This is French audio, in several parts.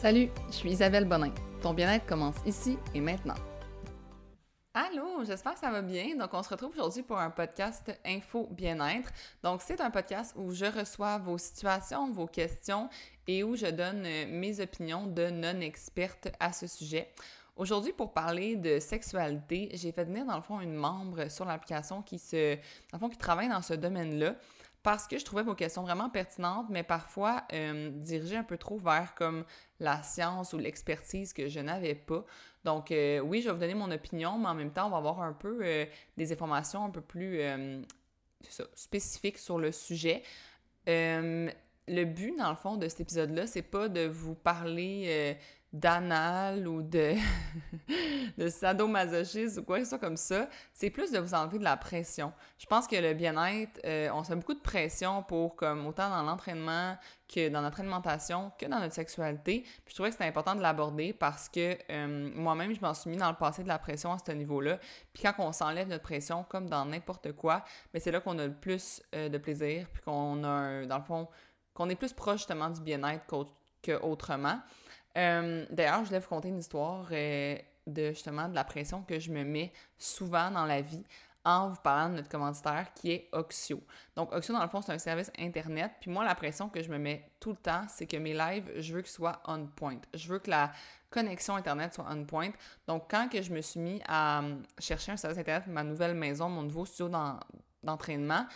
Salut, je suis Isabelle Bonin. Ton bien-être commence ici et maintenant. Allô, j'espère que ça va bien. Donc, on se retrouve aujourd'hui pour un podcast Info Bien-être. Donc, c'est un podcast où je reçois vos situations, vos questions et où je donne euh, mes opinions de non-experte à ce sujet. Aujourd'hui, pour parler de sexualité, j'ai fait venir dans le fond une membre sur l'application qui se, dans le fond, qui travaille dans ce domaine-là parce que je trouvais vos questions vraiment pertinentes, mais parfois euh, dirigées un peu trop vers comme la science ou l'expertise que je n'avais pas. Donc euh, oui, je vais vous donner mon opinion, mais en même temps, on va avoir un peu euh, des informations un peu plus spécifiques sur le sujet. le but, dans le fond, de cet épisode-là, c'est pas de vous parler d'anal ou de, de sadomasochisme ou quoi que ce soit comme ça, c'est plus de vous enlever de la pression. Je pense que le bien-être, euh, on se met beaucoup de pression pour, comme autant dans l'entraînement que dans notre alimentation, que dans notre sexualité. Puis je trouvais que c'était important de l'aborder parce que euh, moi-même, je m'en suis mis dans le passé de la pression à ce niveau-là. Puis quand on s'enlève notre pression, comme dans n'importe quoi, mais c'est là qu'on a le plus euh, de plaisir, puis qu'on a, dans le fond, qu'on est plus proche justement du bien-être qu'autrement. Euh, d'ailleurs, je voulais vous conter une histoire euh, de justement de la pression que je me mets souvent dans la vie en vous parlant de notre commanditaire qui est Oxio. Donc, Oxio, dans le fond, c'est un service Internet. Puis moi, la pression que je me mets tout le temps, c'est que mes lives, je veux qu'ils soient on point. Je veux que la connexion Internet soit on point. Donc, quand que je me suis mis à euh, chercher un service Internet ma nouvelle maison, mon nouveau studio d'entraînement,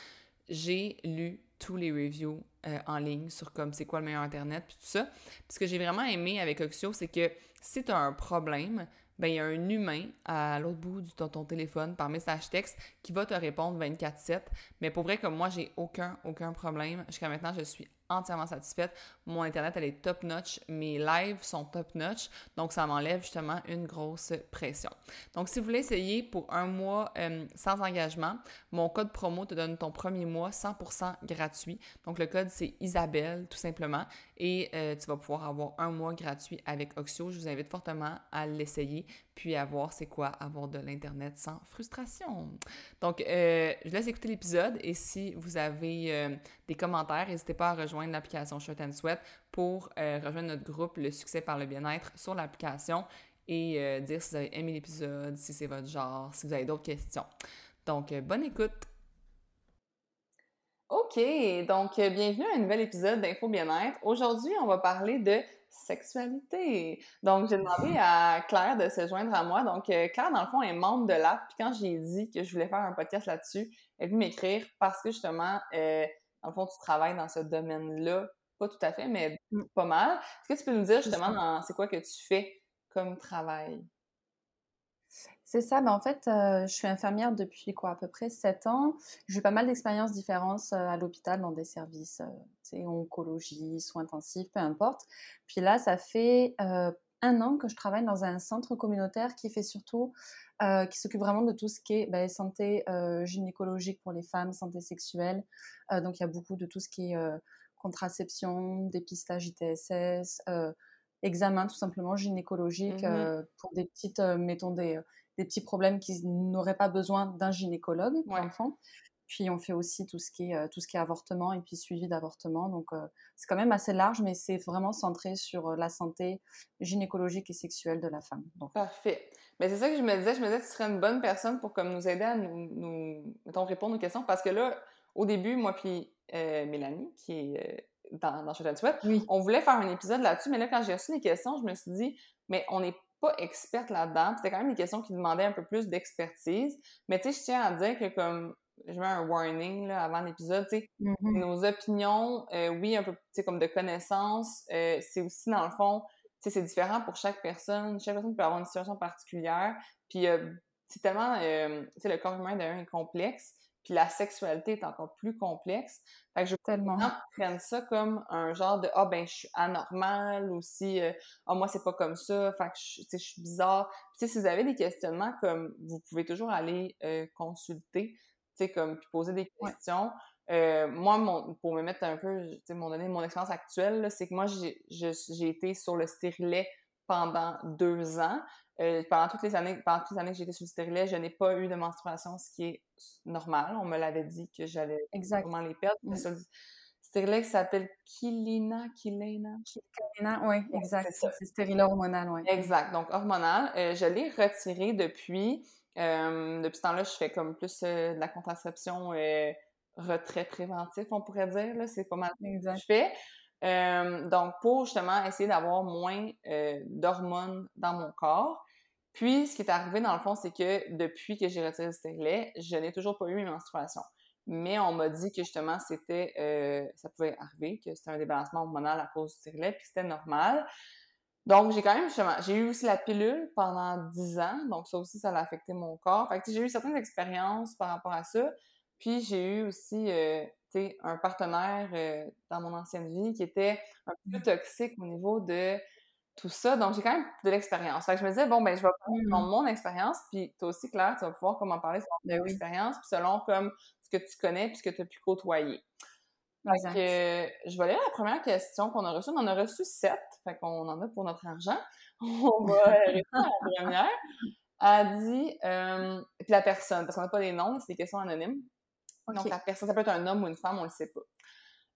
j'ai lu tous les reviews euh, en ligne sur comme c'est quoi le meilleur internet puis tout ça. Puis ce que j'ai vraiment aimé avec Oxio, c'est que si tu as un problème, ben il y a un humain à l'autre bout de ton, téléphone par message texte qui va te répondre 24/7. Mais pour vrai comme moi, j'ai aucun aucun problème. Jusqu'à maintenant, je suis entièrement satisfaite. Mon Internet, elle est top-notch. Mes lives sont top-notch. Donc, ça m'enlève justement une grosse pression. Donc, si vous voulez essayer pour un mois euh, sans engagement, mon code promo te donne ton premier mois 100% gratuit. Donc, le code, c'est Isabelle, tout simplement. Et euh, tu vas pouvoir avoir un mois gratuit avec Oxio. Je vous invite fortement à l'essayer puis à voir c'est quoi avoir de l'Internet sans frustration. Donc, euh, je laisse écouter l'épisode et si vous avez euh, des commentaires, n'hésitez pas à rejoindre l'application Shirt and Sweat pour rejoindre notre groupe Le succès par le bien-être sur l'application et dire si vous avez aimé l'épisode, si c'est votre genre, si vous avez d'autres questions. Donc, bonne écoute! OK, donc bienvenue à un nouvel épisode d'Info Bien-être. Aujourd'hui, on va parler de sexualité. Donc, j'ai demandé à Claire de se joindre à moi. Donc, euh, Claire, dans le fond, est membre de l'app. Puis quand j'ai dit que je voulais faire un podcast là-dessus, elle est venue m'écrire parce que justement, euh, dans le fond, tu travailles dans ce domaine-là. Pas tout à fait, mais mm. pas mal. Est-ce que tu peux nous dire justement, c'est quoi que tu fais comme travail? C'est ça, ben en fait, euh, je suis infirmière depuis quoi, à peu près 7 ans. J'ai eu pas mal d'expériences différentes euh, à l'hôpital dans des services, euh, oncologie, soins intensifs, peu importe. Puis là, ça fait un an que je travaille dans un centre communautaire qui fait surtout, qui s'occupe vraiment de tout ce qui est ben, santé gynécologique pour les femmes, santé sexuelle. donc il y a beaucoup de tout ce qui est contraception, dépistage ITSS, examen tout simplement gynécologique mmh pour des petites, mettons des des petits problèmes qui n'auraient pas besoin d'un gynécologue pour l'enfant. Puis on fait aussi tout ce qui est, euh, tout ce qui est avortement et puis suivi d'avortement. Donc euh, c'est quand même assez large, mais c'est vraiment centré sur euh, la santé gynécologique et sexuelle de la femme. Donc. Parfait. Mais c'est ça que je me disais. Je me disais que tu serais une bonne personne pour comme nous aider à nous, nous mettons, répondre aux questions. Parce que là, au début, moi puis Mélanie, qui est dans, dans Sweat, oui. on voulait faire un épisode là-dessus. Mais là, quand j'ai reçu les questions, je me suis dit, mais on n'est pas experte là-dedans. C'était quand même des questions qui demandaient un peu plus d'expertise. Mais tu sais, je tiens à dire que comme je mets un warning là, avant l'épisode, tu sais, mm-hmm. nos opinions, euh, oui, un peu, tu sais, comme de connaissances, euh, c'est aussi dans le fond, tu sais, c'est différent pour chaque personne. Chaque personne peut avoir une situation particulière. Puis euh, c'est tellement, tu sais, le corps humain d'un est complexe. Puis la sexualité est encore plus complexe. Fait que je tellement prendre ça comme un genre de ah ben je suis anormal ou si ah oh, moi c'est pas comme ça, fait que je, je suis bizarre. Puis si vous avez des questionnements comme vous pouvez toujours aller euh, consulter, tu sais comme puis poser des questions. Euh, moi, mon, pour me mettre un peu, tu sais, mon donner mon expérience actuelle, c'est que moi, j'ai été sur le stérilet pendant deux ans. Euh, pendant toutes les années, pendant toutes les années que j'étais sur le stérilet, je n'ai pas eu de menstruation, ce qui est normal. On me l'avait dit que j'allais exactement les perdre. Mm. stérilet qui s'appelle Kilina, Kilena. Kilena, oui, exact. C'est stérilet hormonal, oui. Exact. Donc, hormonal. Euh, je l'ai retiré depuis. Euh, depuis ce temps-là, je fais comme plus de la contraception retrait préventif, on pourrait dire. C'est pas mal que je fais. donc, pour justement essayer d'avoir moins d'hormones dans mon corps. Puis, ce qui est arrivé, dans le fond, c'est que depuis que j'ai retiré le stérilet, je n'ai toujours pas eu mes menstruations. Mais on m'a dit que justement, c'était, euh, ça pouvait arriver, que c'était un débalancement hormonal à cause du stérilet, puis c'était normal. Donc, j'ai quand même, justement, j'ai eu aussi la pilule pendant 10 ans, donc ça aussi, ça a affecté mon corps. Fait que j'ai eu certaines expériences par rapport à ça. Puis j'ai eu aussi, euh, tu sais, un partenaire euh, dans mon ancienne vie qui était un peu mmh. toxique au niveau de tout ça. Donc, j'ai quand même de l'expérience. Fait que je me disais, bon, ben, je vais prendre mmh. mon, expérience, puis toi aussi, Claire, tu vas pouvoir comment parler sur ton ben expérience, puis selon comme ce que tu connais, puis ce que tu as pu côtoyer. Fait que, je vais aller à la première question qu'on a reçue. On en a reçu sept, fait qu'on en a pour notre argent. On va répondre à la première. Elle dit, euh, puis la personne, parce qu'on n'a pas les noms, c'est des questions anonymes. Donc, la personne, ça peut être un homme ou une femme, on ne le sait pas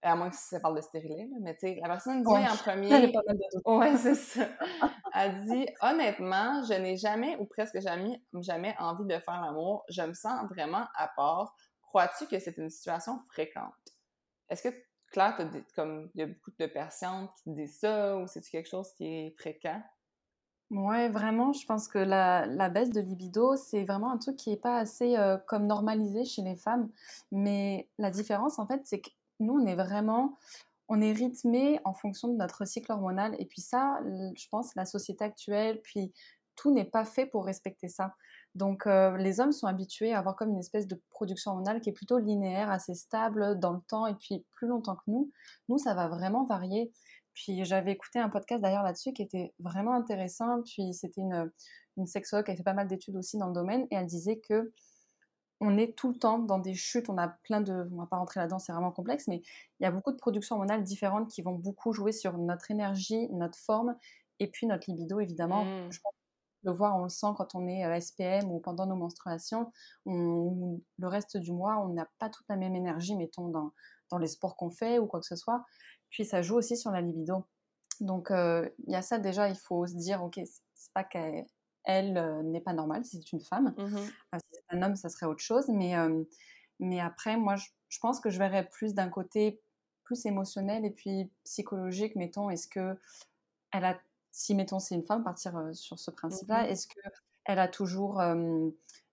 à moins que ça parle de stérilet, mais tu sais, la personne dit en premier. Ouais, c'est ça. Elle dit honnêtement, je n'ai jamais ou presque jamais, jamais envie de faire l'amour. Je me sens vraiment à part. Crois-tu que c'est une situation fréquente? Est-ce que Claire, comme il y a beaucoup de personnes qui disent ça ou c'est quelque chose qui est fréquent? Ouais, vraiment, je pense que la, la baisse de libido, c'est vraiment un truc qui n'est pas assez euh, comme normalisé chez les femmes. Mais la différence, en fait, c'est que nous, on est vraiment, on est rythmé en fonction de notre cycle hormonal. Et puis ça, je pense, la société actuelle, puis tout n'est pas fait pour respecter ça. Donc euh, les hommes sont habitués à avoir comme une espèce de production hormonale qui est plutôt linéaire, assez stable dans le temps et puis plus longtemps que nous. Nous, ça va vraiment varier. Puis j'avais écouté un podcast d'ailleurs là-dessus qui était vraiment intéressant. Puis c'était une, une sexologue qui a fait pas mal d'études aussi dans le domaine et elle disait que on est tout le temps dans des chutes, on a plein de... On va pas rentrer là-dedans, c'est vraiment complexe, mais il y a beaucoup de productions hormonales différentes qui vont beaucoup jouer sur notre énergie, notre forme, et puis notre libido, évidemment. Mmh. Je pense le voir, on le sent quand on est euh, SPM ou pendant nos menstruations. le reste du mois, on n'a pas toute la même énergie, mettons, dans, dans les sports qu'on fait ou quoi que ce soit. Puis ça joue aussi sur la libido. Donc euh, il y a ça déjà, il faut se dire, ok, c'est pas qu'elle elle euh, n'est pas normale, c'est une femme. Mmh euh, un homme, ça serait autre chose. Mais, mais après, moi, je, pense que je verrais plus d'un côté plus émotionnel et puis psychologique, mettons, est-ce que elle a, si mettons c'est une femme, partir sur ce principe-là, mmh est-ce que elle a toujours,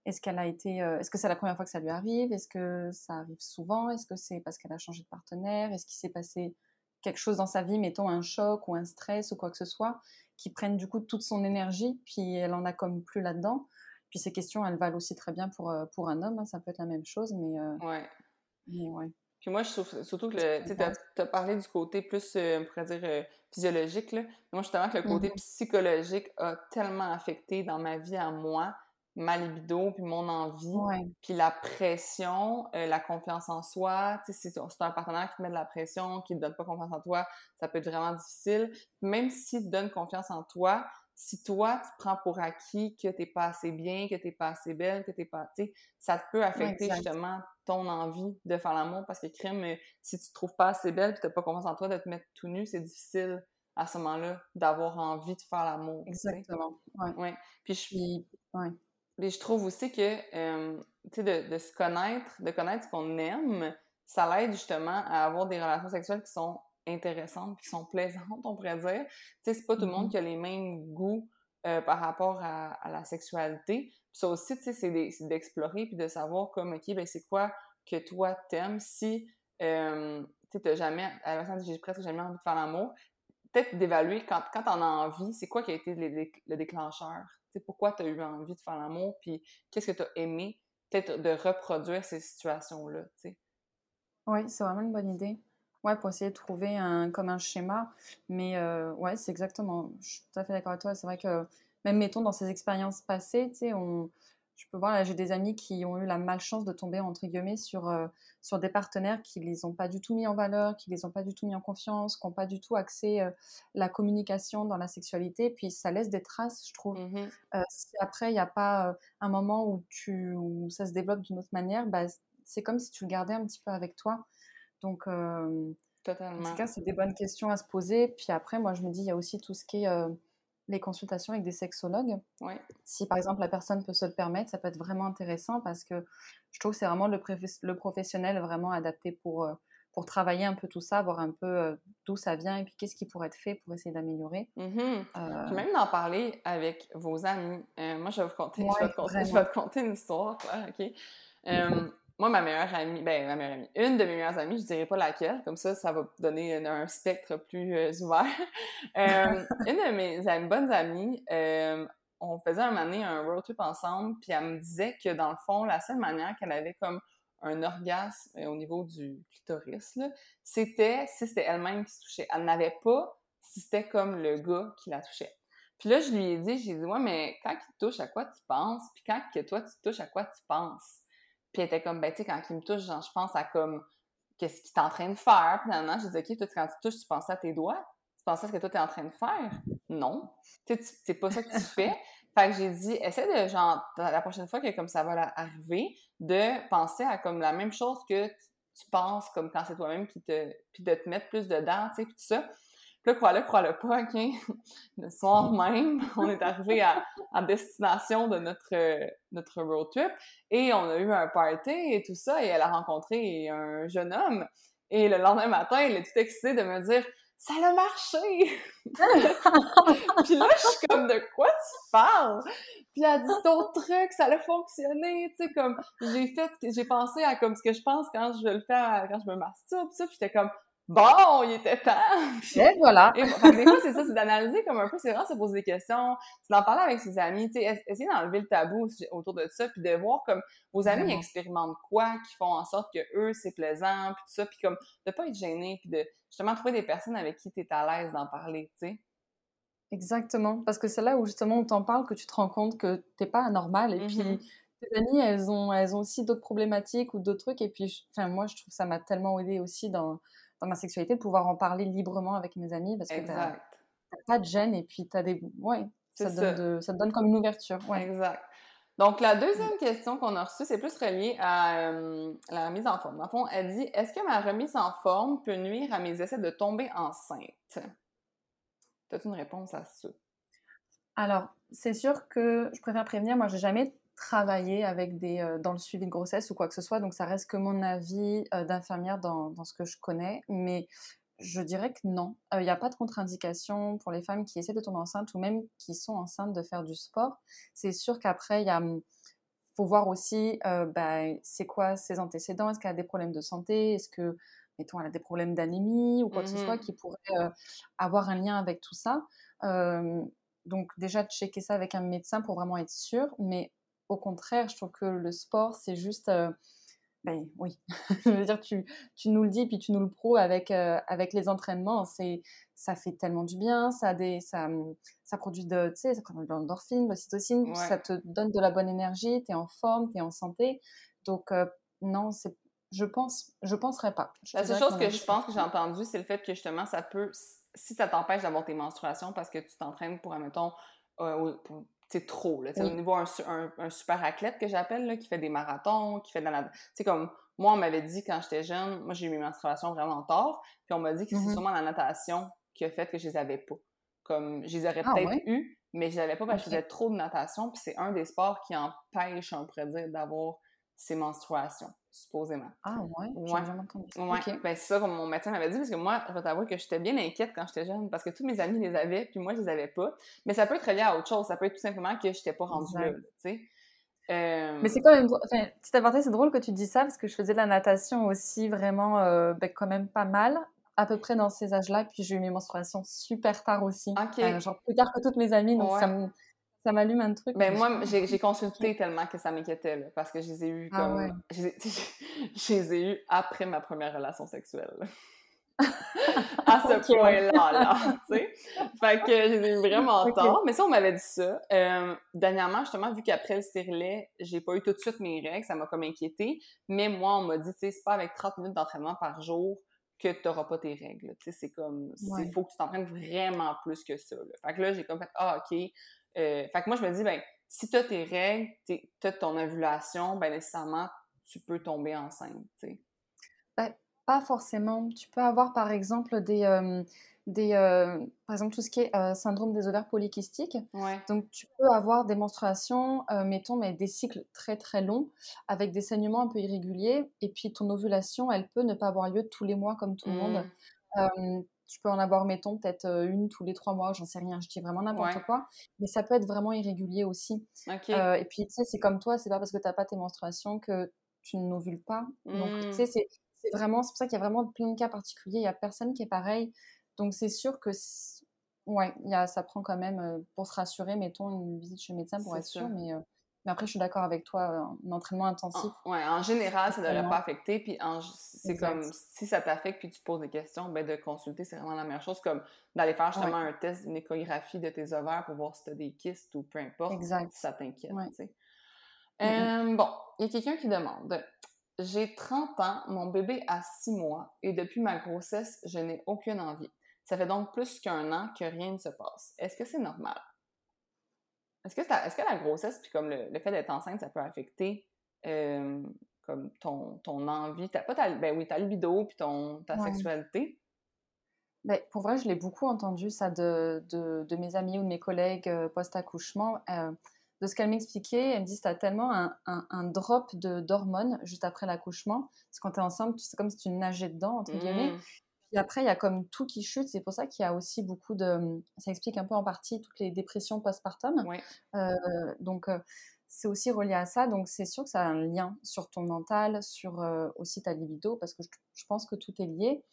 est-ce qu'elle a été, est-ce que c'est la première fois que ça lui arrive, est-ce que ça arrive souvent, est-ce que c'est parce qu'elle a changé de partenaire, est-ce qu'il s'est passé quelque chose dans sa vie, mettons un choc ou un stress ou quoi que ce soit, qui prennent du coup toute son énergie, puis elle en a comme plus là-dedans? Puis ces questions, elles valent aussi très bien pour, euh, pour un homme, hein, ça peut être la même chose, mais... Euh, ouais. ouais. Puis moi, je trouve surtout que tu as, parlé du côté plus, euh, on pourrait dire, physiologique. Là. Moi, justement, que le côté mm-hmm. psychologique a tellement affecté dans ma vie à moi ma libido, puis mon envie, puis la pression, euh, la confiance en soi. Tu sais, si un partenaire qui te met de la pression, qui te donne pas confiance en toi, ça peut être vraiment difficile. Même s'il te donne confiance en toi, si toi, tu prends pour acquis que t'es pas assez bien, que t'es pas assez belle, que t'es pas... Tu sais, ça peut affecter justement ton envie de faire l'amour parce que, crime, euh, si tu te trouves pas assez belle puis t'as pas confiance en toi de te mettre tout nu, c'est difficile à ce moment-là d'avoir envie de faire l'amour. Exactement. Ouais. ouais. Puis je suis... Ouais. Mais je trouve aussi que, euh, tu sais, de, de, se connaître, de connaître ce qu'on aime, ça l'aide justement à avoir des relations sexuelles qui sont intéressantes, qui sont plaisantes, on pourrait dire. Tu sais, c'est pas tout le monde mm-hmm. qui a les mêmes goûts euh, par rapport à, à, la sexualité. Puis ça aussi, tu sais, c'est d'explorer puis de savoir comme, OK, ben c'est quoi que toi t'aimes si, euh, tu sais, t'as jamais, à la j'ai presque jamais envie de faire l'amour, peut-être d'évaluer quand, quand t'en as envie, c'est quoi qui a été le, le déclencheur? Pourquoi tu as eu envie de faire l'amour, puis qu'est-ce que tu as aimé, peut-être de reproduire ces situations-là, Oui, c'est vraiment une bonne idée. Ouais, pour essayer de trouver un, comme un schéma. Mais euh, ouais, c'est exactement. Je suis tout à fait d'accord avec toi. C'est vrai que même, mettons, dans ces expériences passées, tu sais, on, je peux voir, là, j'ai des amis qui ont eu la malchance de tomber, entre guillemets, sur, euh, sur des partenaires qui les ont pas du tout mis en valeur, qui les ont pas du tout mis en confiance, qui n'ont pas du tout axé euh, la communication dans la sexualité. Puis ça laisse des traces, je trouve. Mmh euh, si après, il n'y a pas un moment où, tu, où ça se développe d'une autre manière, bah, c'est comme si tu le gardais un petit peu avec toi. Donc, Totalement. cas, c'est des bonnes questions à se poser. Puis après, moi, je me dis, il y a aussi tout ce qui est euh, les consultations avec des sexologues. Si par exemple la personne peut se le permettre, ça peut être vraiment intéressant parce que je trouve que c'est vraiment le, le, professionnel vraiment adapté pour, euh, pour travailler un peu tout ça, voir un peu euh, d'où ça vient et puis qu'est-ce qui pourrait être fait pour essayer d'améliorer. Mm Puis même d'en parler avec vos amis. moi, je vais vous conter, je vais te conter, je vais te conter une histoire? Moi, ma meilleure amie, ben, ma meilleure amie, une de mes meilleures amies, je dirais pas laquelle, comme ça, ça va donner un, spectre plus euh, ouvert. Euh, une de mes bonnes amies, euh, on faisait un moment un road trip ensemble, puis elle me disait que dans le fond, la seule manière qu'elle avait comme un orgasme au niveau du clitoris, c'était si c'était elle-même qui se touchait. Elle n'avait pas si c'était comme le gars qui la touchait. Puis là, je lui ai dit, j'ai dit, ouais, mais quand il touche, à quoi tu penses? Puis quand que toi, tu touches, à quoi tu penses? Puis elle était comme, ben, tu sais, quand il me touche, genre, je pense à comme, qu'est-ce qu'il est en train de faire. Puis finalement, je dis, OK, toi, quand tu touches, tu penses à tes doigts? Tu penses à ce que toi, tu es en train de faire? Non. Tu sais, c'est pas ça que tu fais. Fait que j'ai dit, essaie de, genre, la prochaine fois que comme ça va arriver, de penser à comme la même chose que tu, penses comme quand c'est toi-même, puis, te, puis de te mettre plus dedans, tu sais, puis tout ça. Là, crois-le, crois-le pas, OK? Le soir même, on est arrivé à, destination de notre, notre road trip et on a eu un party et tout ça et elle a rencontré un jeune homme. Et le lendemain matin, elle est toute excitée de me dire ça a marché! puis là, je suis comme, de quoi tu parles? Puis elle dit, ton truc, ça a fonctionné, tu sais, comme, j'ai fait, j'ai pensé à comme ce que je pense quand je le fais, quand je me masturbe, ça, puis j'étais comme, Bon, il était temps! Et voilà! Et, des fois, c'est ça, c'est d'analyser comme un peu, c'est vraiment se poser des questions, c'est d'en parler avec ses amis, tu sais, essayer d'enlever le tabou autour de ça, puis de voir comme vos amis expérimentent quoi, qui font en sorte que eux, c'est plaisant, puis tout ça, puis comme de pas être gêné, puis de justement trouver des personnes avec qui tu es à l'aise d'en parler, tu sais. Exactement, parce que c'est là où justement on t'en parle que tu te rends compte que t'es pas anormal, et puis mm-hmm. tes amies, elles ont, elles ont aussi d'autres problématiques ou d'autres trucs, et puis, enfin, moi, je trouve que ça m'a tellement aidé aussi dans dans ma sexualité, de pouvoir en parler librement avec mes amis parce que tu n'as pas de gêne et puis tu as des. Ouais, ça, Donne ça te donne comme une ouverture. Ouais. Exact. Donc, la deuxième question qu'on a reçue, c'est plus relié à euh, la remise en forme. Dans le fond, elle dit Est-ce que ma remise en forme peut nuire à mes essais de tomber enceinte? As-tu une réponse à ça? Alors, c'est sûr que je préfère prévenir, moi, j'ai jamais travailler avec des, euh, dans le suivi de grossesse ou quoi que ce soit. Donc, ça reste que mon avis euh, d'infirmière dans, dans, ce que je connais. Mais je dirais que non. Il n'y a pas de contre-indication pour les femmes qui essaient de tomber enceinte ou même qui sont enceintes de faire du sport. C'est sûr qu'après, il y a hum, faut voir aussi euh, bah, c'est quoi ses antécédents, est-ce qu'elle a des problèmes de santé, est-ce que, mettons, elle a des problèmes d'anémie ou quoi que ce soit mmh qui pourrait avoir un lien avec tout ça? donc déjà, checker ça avec un médecin pour vraiment être sûr, mais au contraire, je trouve que le sport, c'est juste. Euh, ben oui, je veux dire, tu, tu, nous le dis, puis tu nous le prouves avec, euh, avec les entraînements. C'est, ça fait tellement du bien, ça, des, ça, ça produit de, tu sais, ça produit de l'endorphine, de l'ocytocine, ça te donne de la bonne énergie, tu es en forme, tu es en santé. Donc, euh, non, c'est, je pense, je penserais pas. la seule chose que je pense que j'ai entendu, c'est le fait que justement, ça peut, si ça t'empêche d'avoir tes menstruations parce que tu t'entraînes pour, admettons, pour c'est trop. Là. Au niveau un, un, super athlète que j'appelle, qui fait des marathons, qui fait de la... Tu comme moi, on m'avait dit quand j'étais jeune, moi j'ai eu mes menstruations vraiment tard, puis on m'a dit que c'est mm-hmm. sûrement la natation qui a fait que je les avais pas. Comme, je les aurais ah peut-être eu, mais je les avais pas parce que je faisais trop de natation, puis c'est un des sports qui empêche, on pourrait dire, d'avoir ces menstruations supposément. Ah ouais? Ouais. jamais entendu. Ouais. Ben, c'est ça comme mon médecin m'avait dit, parce que moi, je vais t'avouer que j'étais bien inquiète quand j'étais jeune, parce que tous mes amis les avaient, puis moi, je les avais pas. Mais ça peut être lié à autre chose. Ça peut être tout simplement que je n'étais pas rendue là, tu sais. Euh, Mais c'est quand même, enfin, petit aparté, c'est drôle que tu dis ça parce que je faisais de la natation aussi vraiment, euh, ben, quand même pas mal, à peu près dans ces âges-là. Puis j'ai eu mes menstruations super tard aussi, euh, genre plus tard que toutes mes amies, donc ça me, ça m'allume un truc. Ben moi, j'ai consulté tellement que ça m'inquiétait, parce que je les ai eus ah comme... Ah je les ai eus après ma première relation sexuelle. à ce point-là, là, tu sais. Fait que je les ai eu vraiment tard. Mais ça, on m'avait dit ça. Euh, dernièrement, justement, vu qu'après le stérilet, j'ai pas eu tout de suite mes règles, ça m'a comme inquiété. Mais moi, on m'a dit, tu sais, c'est pas avec 30 minutes d'entraînement par jour que tu n'auras pas tes règles. Tu sais, c'est comme... Il faut que tu t'entraînes vraiment plus que ça. Fait que là, j'ai comme fait, ah, OK, euh, fait que moi, je me dis, ben, si tu as tes règles, tu as ton ovulation, ben nécessairement, tu peux tomber enceinte. Ben, pas forcément. Tu peux avoir, par exemple, des, des, par exemple, tout ce qui est syndrome des ovaires polykystiques. Ouais. Donc, tu peux avoir des menstruations, mettons, mais des cycles très très longs, avec des saignements un peu irréguliers. Et puis, ton ovulation, elle peut ne pas avoir lieu tous les mois comme tout le monde. Tu peux en avoir, mettons, peut-être une tous les trois mois, j'en sais rien, je dis vraiment n'importe quoi. Mais ça peut être vraiment irrégulier aussi. et puis, tu sais, c'est comme toi, c'est pas parce que tu n'as pas tes menstruations que tu n'ovules pas. Donc, tu sais, mmh. c'est vraiment, c'est pour ça qu'il y a vraiment plein de cas particuliers. Il n'y a personne qui est pareil. Donc, c'est sûr que, ouais, y a, ça prend quand même, pour se rassurer, mettons, une visite chez le médecin pour être sûr. Mais, mais après, je suis d'accord avec toi, un entraînement intensif. En, ouais, en général, ça ne devrait pas affecter. Puis c'est comme si ça t'affecte puis tu poses des questions, ben de consulter, c'est vraiment la meilleure chose. Comme d'aller faire justement un test, une échographie de tes ovaires pour voir si tu as des kystes ou peu importe. Exact. Si ça t'inquiète. bon, il y a quelqu'un qui demande J'ai 30 ans, mon bébé a 6 mois et depuis ma grossesse, je n'ai aucune envie. Ça fait donc plus qu'un an que rien ne se passe. Est-ce que c'est normal? Est-ce que, est que, la grossesse, puis comme le, fait d'être enceinte, ça peut affecter euh, comme ton, ton envie, pas ta, ben oui, ta libido, puis ton, ta sexualité? Ben, pour vrai, je l'ai beaucoup entendu, ça, de, de, de, mes amis ou de mes collègues euh, post-accouchement. Euh, de ce qu'elle m'expliquait, elle me dit que tu as tellement un, un, un drop d'hormones juste après l'accouchement. Parce que quand tu es enceinte, c'est comme si tu nageais dedans, entre guillemets. Puis après, il y a comme tout qui chute. C'est pour ça qu'il y a aussi beaucoup de. Ça explique un peu en partie toutes les dépressions postpartum. Euh, donc, euh, c'est aussi relié à ça. Donc, c'est sûr que ça a un lien sur ton mental, sur euh, aussi ta libido, parce que je, pense que tout est lié.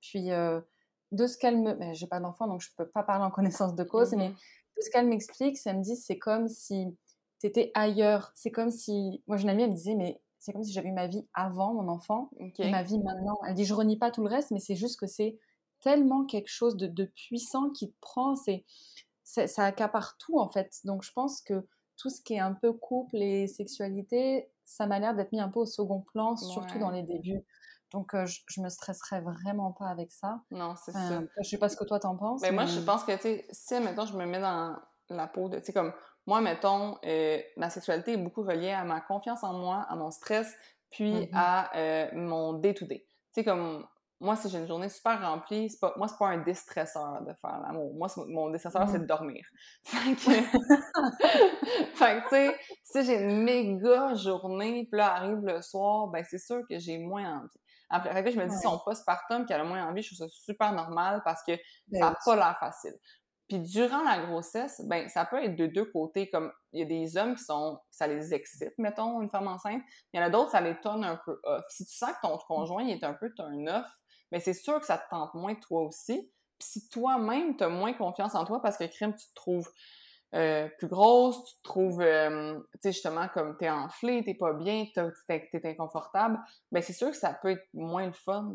Puis, de ce qu'elle me. Ben, J'ai pas d'enfant, donc je peux pas parler en connaissance de cause, mais mm-hmm. de ce qu'elle m'explique, ça me dit c'est comme si tu étais ailleurs. C'est comme si. Moi, j'ai une amie, elle me disait, mais c'est comme si j'avais eu ma vie avant mon enfant et ma vie maintenant. Elle dit, je renie pas tout le reste, mais c'est juste que c'est tellement quelque chose de, puissant qui te prend, c'est, ça accapare tout en fait. Donc je pense que tout ce qui est un peu couple et sexualité, ça m'a l'air d'être mis un peu au second plan, surtout dans les débuts. Donc euh, je, me stresserais vraiment pas avec ça. Non, c'est ça. Je sais pas ce que toi t'en penses. Ben, mais, moi, je pense que, tu sais, si maintenant je me mets dans la peau de, tu sais, comme moi, mettons, euh, ma sexualité est beaucoup reliée à ma confiance en moi, à mon stress, puis mm-hmm. à euh, mon day-to-day. Tu sais, comme moi, si j'ai une journée super remplie, pas, moi, c'est pas un déstresseur de faire l'amour. Moi, mon déstresseur, c'est de mm-hmm. dormir. Fait que, fait tu sais, si j'ai une méga journée, puis là, arrive le soir, ben c'est sûr que j'ai moins envie. Après, je me dis, si on postpartum, qu'elle a moins envie, je trouve ça super normal parce que ben ça n'a pas l'air facile. Puis durant la grossesse, ben ça peut être de deux côtés. Comme il y a des hommes qui sont, ça les excite, mettons, une femme enceinte. Il y en a d'autres, ça les tonne un peu off. Si tu sens que ton conjoint est un peu turn off, ben c'est sûr que ça te tente moins toi aussi. Puis si toi-même, tu as moins confiance en toi parce que crime, tu te trouves euh, plus grosse, tu te trouves, euh, tu sais, justement, comme t'es enflé, t'es pas bien, t'es es inconfortable, ben c'est sûr que ça peut être moins le fun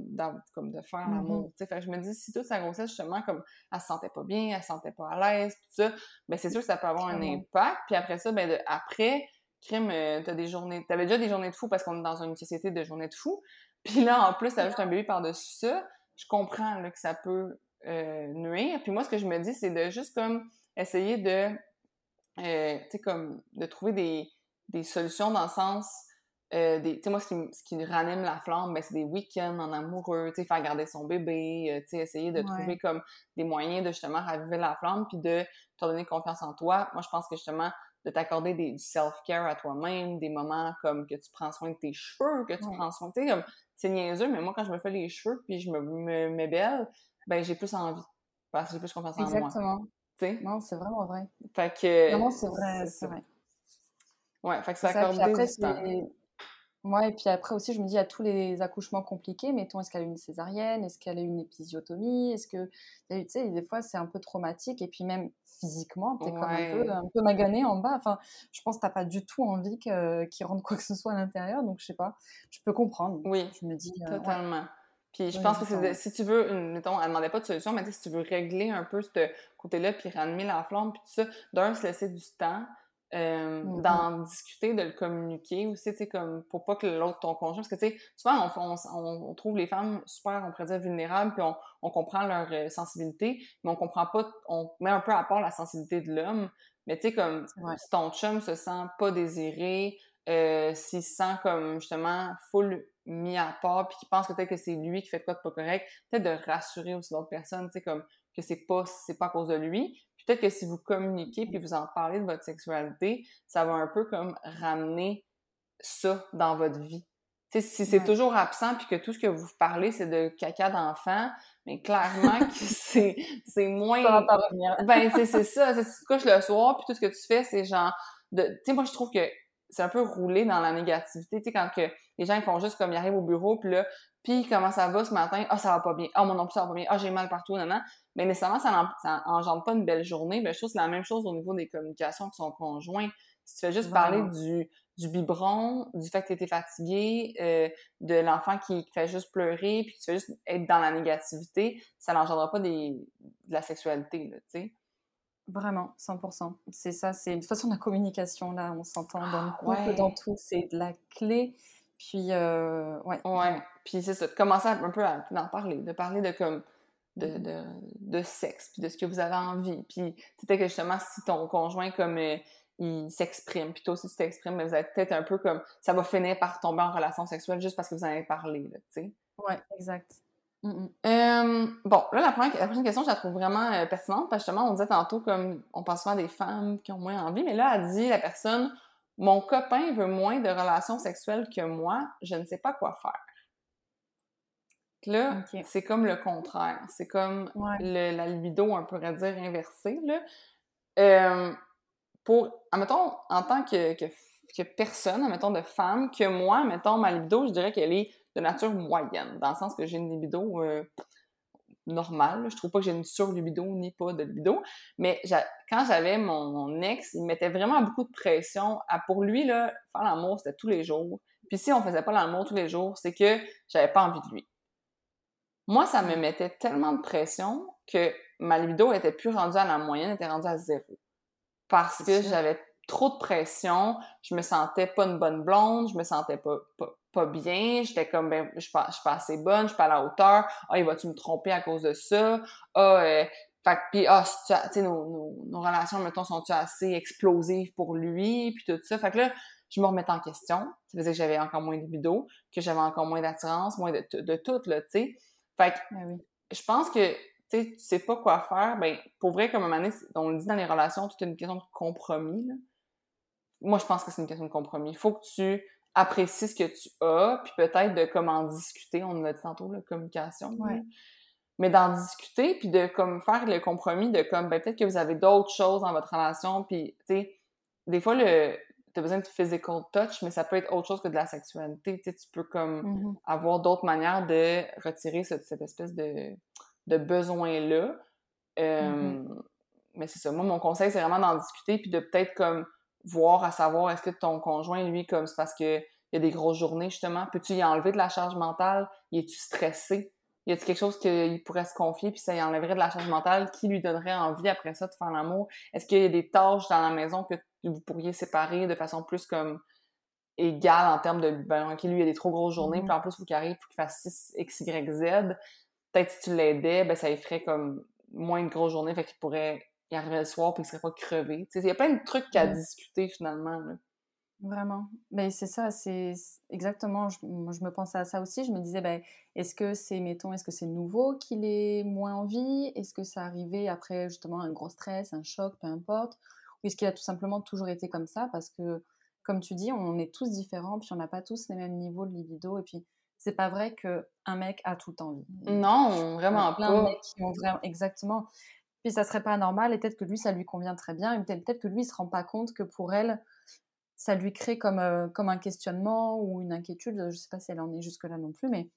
comme de faire mm-hmm. l'amour, tu sais. Fait que je me dis, si toute sa grossesse, justement, comme elle se sentait pas bien, elle se sentait pas à l'aise, tout ça, ben c'est sûr que ça peut avoir un impact. Puis après ça, ben de, après, crime, euh, t'as des journées, t'avais déjà des journées de fou parce qu'on est dans une société de journées de fou. Puis là, en plus, t'as juste un bébé par-dessus ça. Je comprends là, que ça peut nuire. Puis moi, ce que je me dis, c'est de juste comme essayer de, euh, comme, de trouver des, des, solutions dans le sens, euh, tu sais, moi, ce qui, ce qui ranime la flamme, ben, c'est des week-ends en amoureux, tu sais, faire garder son bébé, euh, tu sais, essayer de trouver comme des moyens de justement raviver la flamme, puis de te donner confiance en toi. Moi, je pense que justement, de t'accorder du self-care à toi-même, des moments comme que tu prends soin de tes cheveux, que tu prends soin, tu sais, comme, c'est niaiseux, mais moi, quand je me fais les cheveux, puis je me, me mets belle, ben, j'ai plus envie, parce que j'ai plus confiance en moi. Exactement. Non, c'est vraiment vrai. Fait que. Non, c'est vrai, c'est vrai. Ouais, fait que ça accorde après, Moi, et puis après aussi, je me dis, à tous les accouchements compliqués, mettons, est-ce qu'elle a eu une césarienne, est-ce qu'elle a eu une épisiotomie, est-ce que, tu sais, des fois, c'est un peu traumatique, et puis même physiquement, t'es comme un peu, un peu magané en bas. Enfin, je pense que t'as pas du tout envie qu'il rentre quoi que ce soit à l'intérieur, donc je sais pas, je peux comprendre. Oui, je me dis. Euh, totalement. Puis je pense que si tu veux, mettons, elle demandait pas de solution, mais si tu veux régler un peu ce côté-là, puis ranimer la flamme, puis tout ça, d'un, se laisser du temps, euh, mm-hmm. d'en discuter, de le communiquer aussi, tu sais, comme pour pas que l'autre, ton conjoint, parce que tu sais, souvent on, on, trouve les femmes super, on pourrait dire vulnérables, puis on, on comprend leur euh, sensibilité, mais on comprend pas, on met un peu à part la sensibilité de l'homme, mais tu sais, comme si ton chum se sent pas désiré, euh, s'il se sent comme justement full mis à part, puis qu'il pense peut-être que c'est lui qui fait quoi de pas correct, peut-être de rassurer aussi d'autres personnes, tu sais, comme que c'est pas, c'est pas à cause de lui. Peut-être que si vous communiquez puis vous en parlez de votre sexualité, ça va un peu comme ramener ça dans votre vie. sais, si c'est toujours absent puis que tout ce que vous parlez, c'est de caca d'enfant, mais clairement que c'est, c'est moins. ben, c'est, c'est ça. C'est, tu te couches le soir puis tout ce que tu fais, c'est genre. De... Tu sais, moi, je trouve que c'est un peu roulé dans la négativité. Tu sais, quand que les gens, ils font juste comme ils arrivent au bureau puis là, puis comment ça va ce matin? Ah, ça va pas bien. Ah, mon nom ça va pas bien. Ah, j'ai mal partout, non, non. Mais nécessairement, ça n'engendre pas une belle journée. Ben, je trouve que c'est la même chose au niveau des communications qui sont conjoints. Si tu fais juste parler du, du biberon, du fait que tu étais fatigué, euh, de l'enfant qui fait juste pleurer, puis tu fais juste être dans la négativité, ça n'engendrera pas des, de la sexualité, tu sais. Vraiment, 100%. C'est ça, c'est de toute façon la communication, là, on s'entend dans le ah, couple, dans tout, c'est de la clé. Puis, euh, ouais. Ouais, puis c'est ça, de commencer un peu à en parler, de parler de comme de, de, de, sexe, puis de ce que vous avez envie. Puis c'était que justement, si ton conjoint, comme euh, il s'exprime, puis toi aussi tu t'exprimes, mais vous êtes peut-être un peu comme ça va finir par tomber en relation sexuelle juste parce que vous en avez parlé, tu sais. Ouais, exact. Bon, là, la, première, la prochaine question, je la trouve vraiment euh, pertinente parce que justement, on disait tantôt comme on pense souvent à des femmes qui ont moins envie, mais là, elle dit la personne Mon copain veut moins de relations sexuelles que moi, je ne sais pas quoi faire. Là, c'est comme le contraire. C'est comme la libido, on pourrait dire, inversée. Là. Euh, pour, admettons, en tant que, que, que, personne, admettons, de femme, que moi, mettons, ma libido, je dirais qu'elle est de nature moyenne, dans le sens que j'ai une libido euh, normale. Je trouve pas que j'ai une sur-libido ni pas de libido. Mais quand j'avais mon, ex, il mettait vraiment beaucoup de pression. À, pour lui, là, faire l'amour, c'était tous les jours. Puis si on faisait pas l'amour tous les jours, c'est que j'avais pas envie de lui. Moi, ça me mettait tellement de pression que ma libido était plus rendue à la moyenne, était rendue à zéro parce que j'avais trop de pression, je me sentais pas une bonne blonde, je me sentais pas, pas, bien, j'étais comme, ben, je suis pas, suis pas assez bonne, je suis pas à la hauteur, ah, il va-tu me tromper à cause de ça, ah, euh, fait puis, ah, tu sais, nos, nos, nos, relations, mettons, sont-tu assez explosives pour lui, puis tout ça, fait que là, je me remettais en question, ça faisait que j'avais encore moins de libido, que j'avais encore moins d'attirance, moins de, de, tout, là, tu sais, fait que, ben je pense que tu sais pas quoi faire, ben, pour vrai, comme un moment donné, on le dit dans les relations, tout est une question de compromis. Moi, je pense que c'est une question de compromis. Il faut que tu apprécies ce que tu as, puis peut-être de comment en discuter. On l'a dit tantôt, la communication. Mais d'en discuter, puis de comme faire le compromis de comme, ben, peut-être que vous avez d'autres choses dans votre relation, puis, tu sais, des fois, le, as besoin de physical touch, mais ça peut être autre chose que de la sexualité. tu peux comme mm-hmm. avoir d'autres manières de retirer cette espèce de de besoins-là. Mm-hmm. Mais c'est ça. Moi, mon conseil, c'est vraiment d'en discuter puis de peut-être comme voir à savoir est-ce que ton conjoint, lui, comme c'est parce qu'il y a des grosses journées, justement, peux-tu y enlever de la charge mentale? Y es-tu stressé? Y a-t-il quelque chose qu'il pourrait se confier puis ça y enlèverait de la charge mentale qui lui donnerait envie après ça de faire l'amour? Est-ce qu'il y a des tâches dans la maison que vous pourriez séparer de façon plus comme égale en termes de ben, OK, lui, il a des trop grosses journées, mm-hmm. puis en plus, il faut qu'il arrive pour qu'il fasse 6 X, Y, Z peut-être si tu l'aidais, ben, ça lui ferait comme moins de grosses journées, fait qu'il pourrait y arriver le soir puis il serait pas crevé. Il y a plein de trucs à discuter finalement. Vraiment. Mais ben, c'est ça, c'est exactement. Je, moi, je me pensais à ça aussi. Je me disais, ben, est-ce que c'est, mettons, est-ce que c'est nouveau qu'il est moins en vie Est-ce que ça arrivait après justement un gros stress, un choc, peu importe? Ou est-ce qu'il a tout simplement toujours été comme ça? Parce que, comme tu dis, on est tous différents, puis on n'a pas tous les mêmes niveaux de libido. Et puis, c'est pas vrai que un mec a tout envie. Non, vraiment plein pas. de mecs qui ont vraiment exactement. Puis ça serait pas normal et peut-être que lui ça lui convient très bien et peut-être que lui il se rend pas compte que pour elle ça lui crée comme euh, un questionnement ou une inquiétude. Je sais pas si elle en est jusque là non plus, mais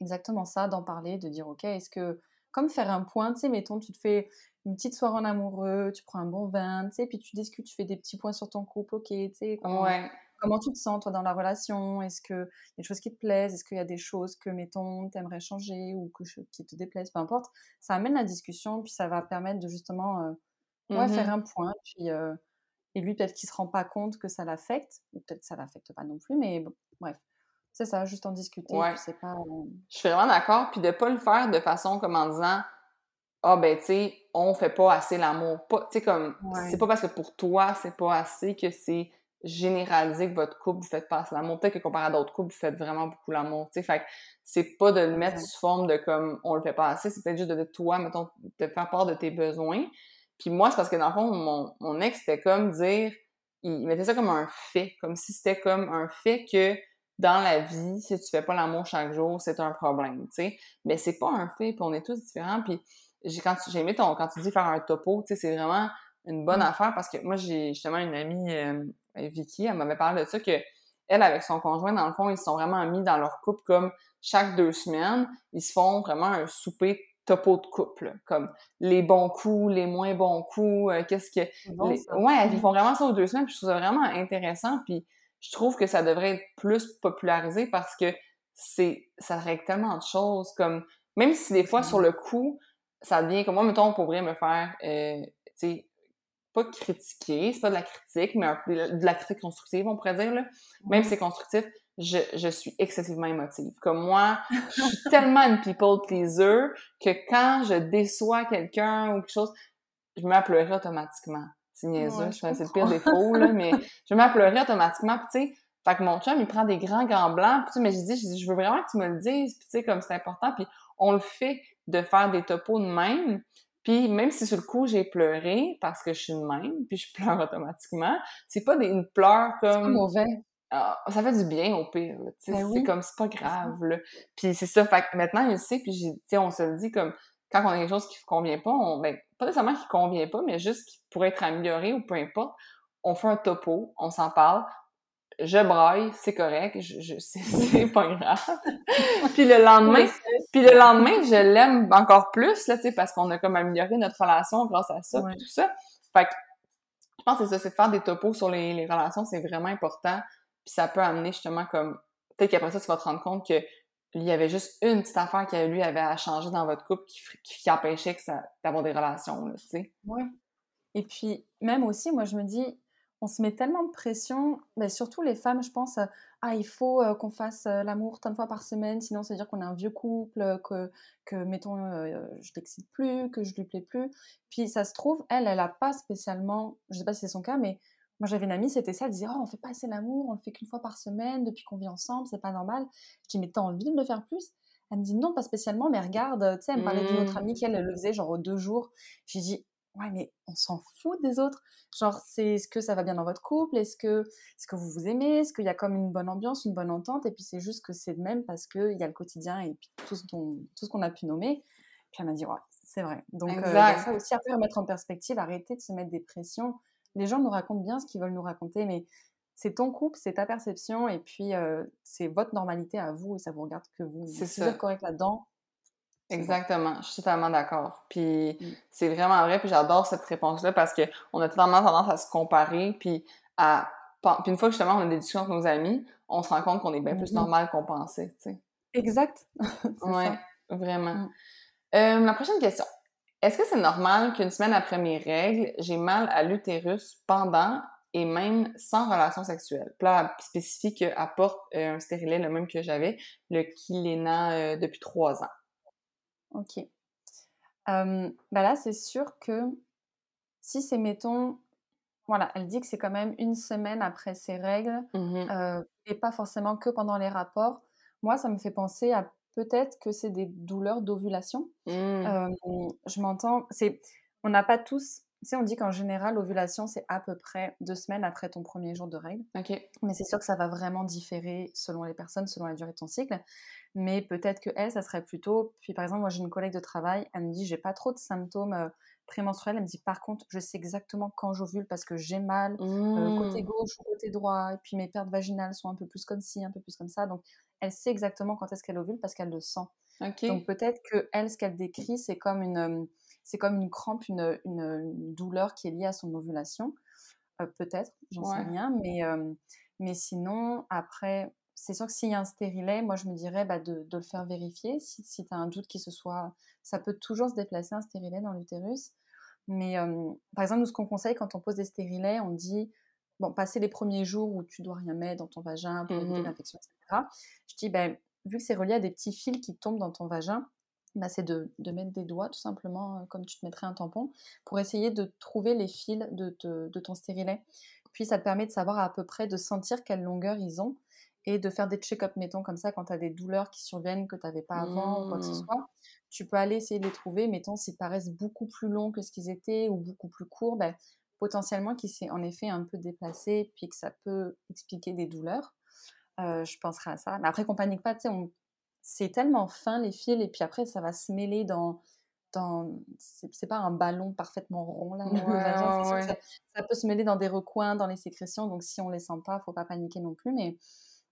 exactement ça, d'en parler, de dire ok, est-ce que comme faire un point, tu sais, mettons, tu te fais une petite soirée en amoureux, tu prends un bon vin, tu sais, puis tu discutes, tu fais des petits points sur ton couple, ok, tu sais, ouais. Comment tu te sens, toi, dans la relation? Est-ce qu'il y a des choses qui te plaisent? Est-ce qu'il y a des choses que, mettons, t'aimerais changer ou que qui te déplaisent? Peu importe. Ça amène la discussion, puis ça va permettre de justement euh, ouais, faire mmh un point. Puis, euh, et lui, peut-être qu'il se rend pas compte que ça l'affecte, ou peut-être que ça l'affecte pas non plus, mais bon, bref. C'est ça, juste en discuter. pas, euh Je suis vraiment d'accord, puis de pas le faire de façon comme en disant ah ben tu sais on fait pas assez l'amour tu sais comme c'est pas parce que pour toi c'est pas assez que c'est généraliser que votre couple, vous faites pas assez l'amour. Peut-être que comparé à d'autres couples, vous faites vraiment beaucoup l'amour, tu sais. Fait que c'est pas de le mettre sous forme de comme on le fait pas assez, c'est peut-être juste de, toi, mettons, de faire part de tes besoins. Puis moi, c'est parce que dans le fond, mon, mon ex, c'était comme dire, il mettait ça comme un fait, comme si c'était comme un fait que dans la vie, si tu fais pas l'amour chaque jour, c'est un problème, tu sais. Mais c'est pas un fait, puis on est tous différents. Puis j'ai quand j'ai aimé ton quand tu dis faire un topo, tu sais, c'est vraiment une bonne mmh. affaire parce que moi j'ai justement une amie euh, Vicky, elle m'avait parlé de ça que elle avec son conjoint dans le fond, ils sont vraiment mis dans leur couple comme chaque deux semaines, ils se font vraiment un souper topo de couple, comme les bons coups, les moins bons coups, euh, qu'est-ce que ouais, ils mmh. font vraiment ça aux deux semaines, puis je trouve ça vraiment intéressant puis je trouve que ça devrait être plus popularisé parce que c'est ça règle tellement de choses comme même si des fois sur le coup ça devient comme moi mettons on pourrait me faire euh, tu sais pas critiquer c'est pas de la critique mais de la critique constructive on pourrait dire là. Même si c'est constructif je, je suis excessivement émotive. Comme moi je suis tellement une people pleaser que quand je déçois quelqu'un ou quelque chose je me mets à pleurer automatiquement. C'est niaiseux, c'est le pire défaut, là, mais je vais pleurer automatiquement, tu sais, fait que mon chum, il prend des grands gants blancs, puis mais je dis, je dis, je veux vraiment que tu me le dises, puis tu sais, comme c'est important, puis on le fait de faire des topos de même, puis même si sur le coup, j'ai pleuré, parce que je suis de même, puis je pleure automatiquement, c'est pas des, une pleure comme... C'est mauvais. Ah, ça fait du bien au pire, ben c'est comme, c'est pas grave, là. Puis c'est ça, fait que maintenant, il sait, puis tu sais, on se le dit comme, quand on a quelque chose qui ne convient pas, on, ben, pas nécessairement qui ne convient pas, mais juste qui pourrait être amélioré ou peu importe, on fait un topo, on s'en parle, je braille, c'est correct, je, c'est pas grave. puis le lendemain, puis le lendemain, je l'aime encore plus là, tu sais, parce qu'on a comme amélioré notre relation grâce à ça, tout ça. Fait que je pense que c'est ça, c'est de faire des topos sur les, les relations, c'est vraiment important. Puis ça peut amener justement comme peut-être qu'après ça, tu vas te rendre compte que il y avait juste une petite affaire qui lui avait à changer dans votre couple qui, qui empêchait que ça, d'avoir des relations, tu sais. Oui. Et puis, même aussi, moi, je me dis, on se met tellement de pression, mais surtout les femmes, je pense, euh, ah, il faut euh, qu'on fasse euh, l'amour tant de fois par semaine, sinon ça veut dire qu'on est un vieux couple, que, que mettons, je l'excite plus, que je lui plais plus. Puis ça se trouve, elle, elle a pas spécialement, je sais pas si c'est son cas, mais moi, j'avais une amie, c'était ça, elle disait Oh, on fait pas assez l'amour, on le fait qu'une fois par semaine depuis qu'on vit ensemble, c'est pas normal. Je dis Mais t'as envie de le faire plus? Elle me dit Non, pas spécialement, mais regarde, tu sais, elle me parlait d'une autre mmh. amie qui, elle, le faisait genre deux jours. J'ai dit Ouais, mais on s'en fout des autres. Genre, c'est est-ce que ça va bien dans votre couple? Est-ce que, est que vous vous aimez? Est-ce qu'il y a comme une bonne ambiance, une bonne entente? Et puis c'est juste que c'est le même parce qu'il y a le quotidien et puis tout ce, tout ce qu'on a pu nommer. Puis elle m'a dit Ouais, c'est vrai. Donc, euh, ça aussi, après, remettre en perspective, arrêter de se mettre des pressions les gens nous racontent bien ce qu'ils veulent nous raconter, mais c'est ton couple, c'est ta perception, et puis c'est votre normalité à vous, et ça vous regarde que vous. C'est ça. correct là-dedans. Exactement, je suis totalement d'accord. Puis mmh. c'est vraiment vrai, puis j'adore cette réponse-là parce qu'on a tellement tendance à se comparer, puis à. Puis une fois que justement on a des discussions avec nos amis, on se rend compte qu'on est bien plus mmh normal qu'on pensait, tu sais. Exact. oui, vraiment. Mmh. Euh, la prochaine question. Est-ce que c'est normal qu'une semaine après mes règles, j'ai mal à l'utérus pendant et même sans relation sexuelle? Puis là, spécifique apporte euh, un stérilet, le même que j'avais, le Kilena euh, depuis trois ans. OK. Euh, bah là, c'est sûr que si c'est, mettons, voilà, elle dit que c'est quand même une semaine après ses règles mmh et pas forcément que pendant les rapports. Moi, ça me fait penser à peut-être que c'est des douleurs d'ovulation. Mmh. je m'entends, c'est, on n'a pas tous, tu sais, on dit qu'en général, l'ovulation, c'est à peu près deux semaines après ton premier jour de règles. Mais c'est sûr que ça va vraiment différer selon les personnes, selon la durée de ton cycle. Mais peut-être que elle, ça serait plutôt. Puis par exemple, moi, j'ai une collègue de travail, elle me dit, j'ai pas trop de symptômes prémenstruels. Elle me dit, par contre, je sais exactement quand j'ovule parce que j'ai mal, côté mmh. gauche ou côté droit. Et puis mes pertes vaginales sont un peu plus comme ci, un peu plus comme ça. Donc elle sait exactement quand est-ce qu'elle ovule parce qu'elle le sent. Donc peut-être que elle, ce qu'elle décrit, c'est comme une, c'est comme une crampe, une, une, douleur qui est liée à son ovulation. Euh, peut-être, j'en sais rien, mais, mais sinon, après, c'est sûr que s'il y a un stérilet, moi je me dirais bah, de, de, le faire vérifier. Si, si tu as un doute qui se soit. Ça peut toujours se déplacer un stérilet dans l'utérus. Mais par exemple, nous, ce qu'on conseille quand on pose des stérilets, on dit bon, passer les premiers jours où tu dois rien mettre dans ton vagin pour éviter mmh l'infection, etc. Je dis, ben, vu que c'est relié à des petits fils qui tombent dans ton vagin, ben, c'est de, de, mettre des doigts, tout simplement, euh, comme tu te mettrais un tampon, pour essayer de trouver les fils de, de ton stérilet. Puis ça te permet de savoir à peu près, de sentir quelle longueur ils ont et de faire des check-up, mettons, comme ça, quand tu as des douleurs qui surviennent que tu n'avais pas avant ou quoi que ce Mmh. soit. Tu peux aller essayer de les trouver, mettons, s'ils paraissent beaucoup plus longs que ce qu'ils étaient ou beaucoup plus courts, ben, potentiellement qu'ils s'est en effet un peu déplacé, puis que ça peut expliquer des douleurs. Euh, je penserais à ça. Mais après, qu'on panique pas, tu sais, on- c'est tellement fin les fils, et puis après, ça va se mêler dans. dans... C'est pas un ballon parfaitement rond, là, Ouais, vagin, ouais, ça, ça peut se mêler dans des recoins, dans les sécrétions, donc si on les sent pas, faut pas paniquer non plus, mais,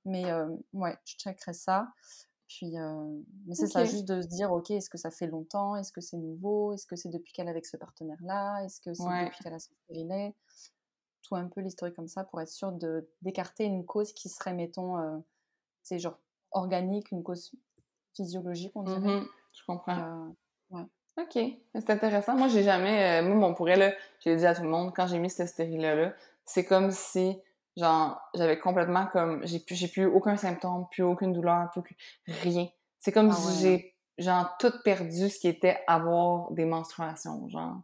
mais euh, ouais, je checkerai ça. Puis, euh, mais c'est ça, Ok. juste de se dire, ok, est-ce que ça fait longtemps? Est-ce que c'est nouveau? Est-ce que c'est depuis qu'elle est avec ce partenaire-là? Est-ce que c'est Ouais. depuis qu'elle a son stérilet Tout un peu l'historique comme ça pour être sûr de d'écarter une cause qui serait, mettons, euh, c'est genre organique, une cause physiologique, on dirait. Mhm, Je comprends. Euh, ouais. OK. C'est intéressant. Moi, j'ai jamais. euh, moi, on pourrait, là, j'ai dit à tout le monde, quand j'ai mis ce stérilet-là, c'est comme si, genre, j'avais complètement comme. J'ai plus, j'ai plus aucun symptôme, plus aucune douleur, plus rien. C'est comme Ah si ouais. j'ai, genre, tout perdu ce qui était avoir des menstruations, genre.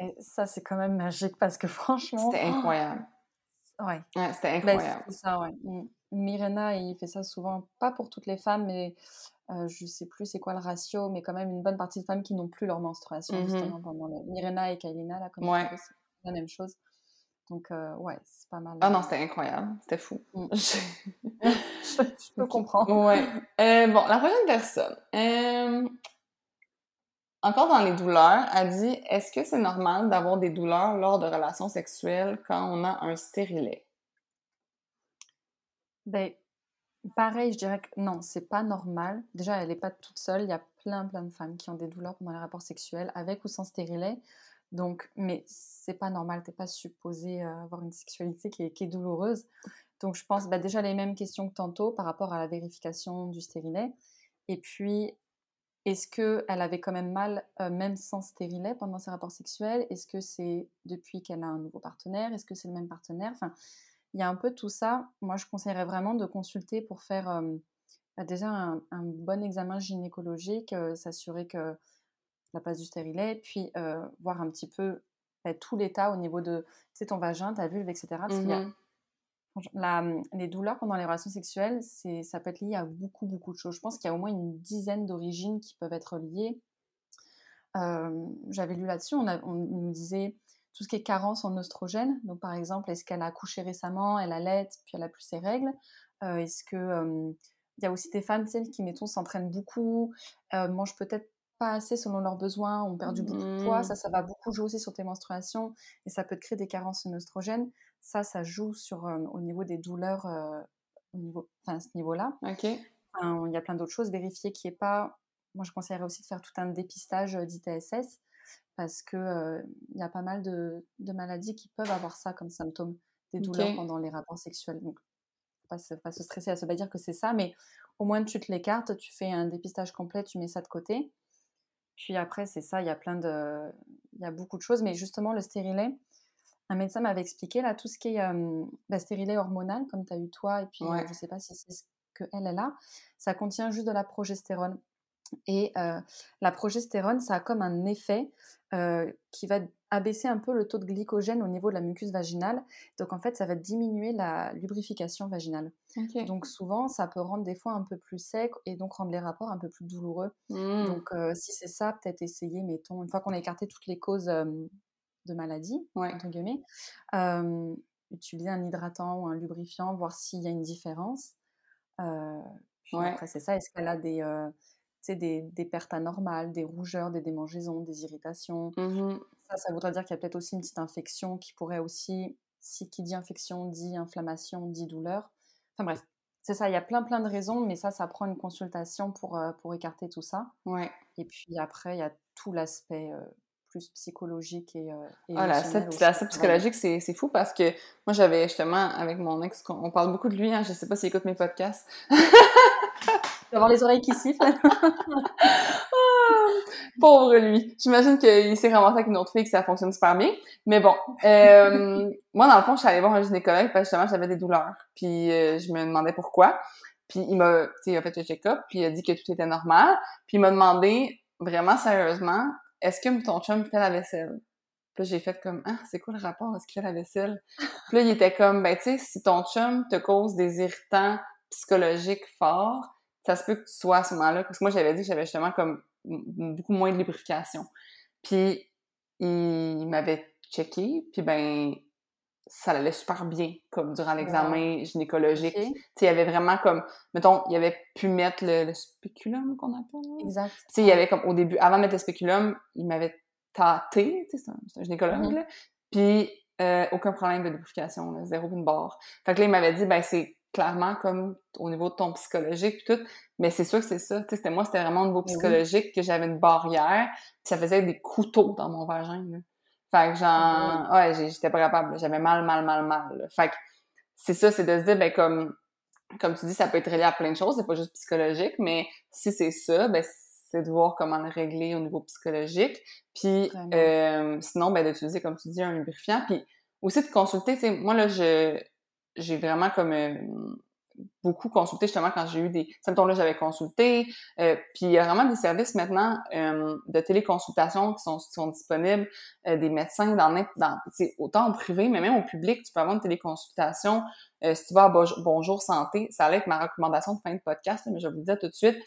Et ça, c'est quand même magique parce que franchement, C'était incroyable. ouais. Ouais, c'était Ben, incroyable. c'est ça, ouais. Mm. Mirena, il fait ça souvent, pas pour toutes les femmes, mais euh, je sais plus c'est quoi le ratio, mais quand même une bonne partie de femmes qui n'ont plus leur menstruation Mhm. justement pendant le... Mirena et Kailina, là, comme Ouais. c'est la même chose. Donc, euh, ouais, c'est pas mal. Ah non, c'était incroyable. C'était fou. Mm. Je- peux comprendre. Ouais. Euh, bon, la prochaine personne. euh, encore dans les douleurs, a dit Est-ce que c'est normal d'avoir des douleurs lors de relations sexuelles quand on a un stérilet? Ben, pareil, je dirais que non, c'est pas normal. Déjà, elle n'est pas toute seule. Il y a plein, plein de femmes qui ont des douleurs pendant les rapports sexuels, avec ou sans stérilet. Donc, mais c'est pas normal. T'es pas supposé euh, avoir une sexualité qui est, douloureuse. Donc, je pense bah, déjà les mêmes questions que tantôt par rapport à la vérification du stérilet. Et puis, est-ce qu'elle avait quand même mal, euh, même sans stérilet, pendant ses rapports sexuels? Est-ce que c'est depuis qu'elle a un nouveau partenaire? Est-ce que c'est le même partenaire? Il y a un peu tout ça. Moi, je conseillerais vraiment de consulter pour faire euh, bah, déjà un, un bon examen gynécologique, euh, s'assurer que la place du stérilet, puis euh, voir un petit peu bah, tout l'état au niveau de ton vagin, ta vulve, etc. Parce y a franchement, la- les douleurs pendant les relations sexuelles, ça peut être lié à beaucoup, beaucoup de choses. Je pense qu'il y a au moins une dizaine d'origines qui peuvent être liées. J'avais lu là-dessus, on nous disait tout ce qui est carence en oestrogène. Donc, par exemple, est-ce qu'elle a accouché récemment, elle allait, puis elle a plus ses règles? Euh, Est-ce que il y a aussi des femmes, sais, qui, mettons, s'entraînent beaucoup, euh, mangent peut-être pas assez selon leurs besoins, ont perdu beaucoup de poids. Mhm. Ça, ça va beaucoup jouer aussi sur tes menstruations et ça peut te créer des carences en oestrogène. Ça, ça joue sur, euh, au niveau des douleurs, euh, au niveau, enfin, à ce niveau-là. OK. Il y a plein d'autres choses. Vérifier qu'il n'y ait pas. Moi, je conseillerais aussi de faire tout un dépistage d'ITSS parce que euh, il y a pas mal de, de maladies qui peuvent avoir ça comme symptôme, des douleurs pendant les rapports sexuels. Donc, faut pas se, pas se stresser à se dire que c'est ça, mais au moins tu te l'écartes, tu fais un dépistage complet, tu mets ça de côté. Puis après, c'est ça, il y a plein de. Il y a beaucoup de choses, mais justement, le stérilet, un médecin m'avait expliqué là, tout ce qui est euh, bah, stérilet hormonal, comme tu as eu toi, et puis euh, Ouais. je sais pas si c'est ce qu'elle, elle a, ça contient juste de la progestérone. Et euh, la progestérone, ça a comme un effet euh, qui va abaisser un peu le taux de glycogène au niveau de la muqueuse vaginale. Donc en fait, ça va diminuer la lubrification vaginale. Donc souvent, ça peut rendre des fois un peu plus sec et donc rendre les rapports un peu plus douloureux. Mm. Donc euh, si c'est ça, peut-être essayer, mettons, une fois qu'on a écarté toutes les causes de maladie, Ouais. entre guillemets, utiliser un hydratant ou un lubrifiant, voir s'il y a une différence. Puis Ouais. après, c'est ça, est-ce qu'elle a des, euh, des, des pertes anormales, des rougeurs, des démangeaisons, des irritations Mhm. Ça, ça voudrait dire qu'il y a peut-être aussi une petite infection qui pourrait aussi, si qui dit infection, dit inflammation, dit douleur. Enfin bref, c'est ça, il y a plein plein de raisons, mais ça, ça prend une consultation pour, euh, pour écarter tout ça. Ouais. Et puis après, il y a tout l'aspect euh, plus psychologique et, euh, et Ah, l'aspect psychologique, c'est c'est fou parce que moi, j'avais justement, avec mon ex, on on parle beaucoup de lui, hein, je sais pas s'il écoute mes podcasts. Tu vas avoir les oreilles qui sifflent. Pauvre lui. J'imagine qu'il s'est ramassé avec une autre fille que ça fonctionne super bien. Mais bon, euh, moi, dans le fond, je suis allée voir un gynécologue parce que justement, j'avais des douleurs. Puis euh, je me demandais pourquoi. Puis il m'a, tu sais, il a fait le check-up, puis il a dit que tout était normal. Puis il m'a demandé, vraiment sérieusement, est-ce que ton chum fait la vaisselle? Puis j'ai fait comme, ah, c'est quoi le rapport? Est-ce qu'il fait la vaisselle? Puis là, il était comme, ben, tu sais, si ton chum te cause des irritants psychologiques forts, ça se peut que tu sois à ce moment-là. Parce que moi, j'avais dit que j'avais justement comme beaucoup moins de lubrification. Puis il m'avait checké, puis ben, ça allait super bien, comme durant l'examen gynécologique. Sais, il y avait vraiment comme, mettons, il avait pu mettre le, spéculum qu'on appelle. Exact. Tu sais, il y avait comme, au début, avant de mettre le spéculum, il m'avait tâté, c'est un, gynécologue, mm-hmm. Puis, euh, aucun problème de lubrification, là, zéro une barre. Fait que là, il m'avait dit, ben, c'est clairement comme au niveau de ton psychologique puis tout, mais c'est sûr que c'est ça. C'était moi, c'était vraiment au niveau psychologique que j'avais une barrière, ça faisait des couteaux dans mon vagin, là. Fait que genre, ouais, j'étais pas capable. J'avais mal, mal, mal, mal. Fait que c'est ça, c'est de se dire, ben comme, comme tu dis, ça peut être relié à plein de choses, c'est pas juste psychologique, mais si c'est ça, ben c'est de voir comment le régler au niveau psychologique. Puis euh, sinon, ben d'utiliser, comme tu dis, un lubrifiant. Puis aussi de consulter, tu sais, moi là, je j'ai vraiment comme euh, beaucoup consulté justement quand j'ai eu des symptômes là j'avais consulté euh, puis il y a vraiment des services maintenant euh, de téléconsultation qui sont, disponibles des médecins dans, autant au privé mais même au public tu peux avoir une téléconsultation si tu vas à Bonjour Santé ça allait être ma recommandation de fin de podcast mais je vous le dis tout de suite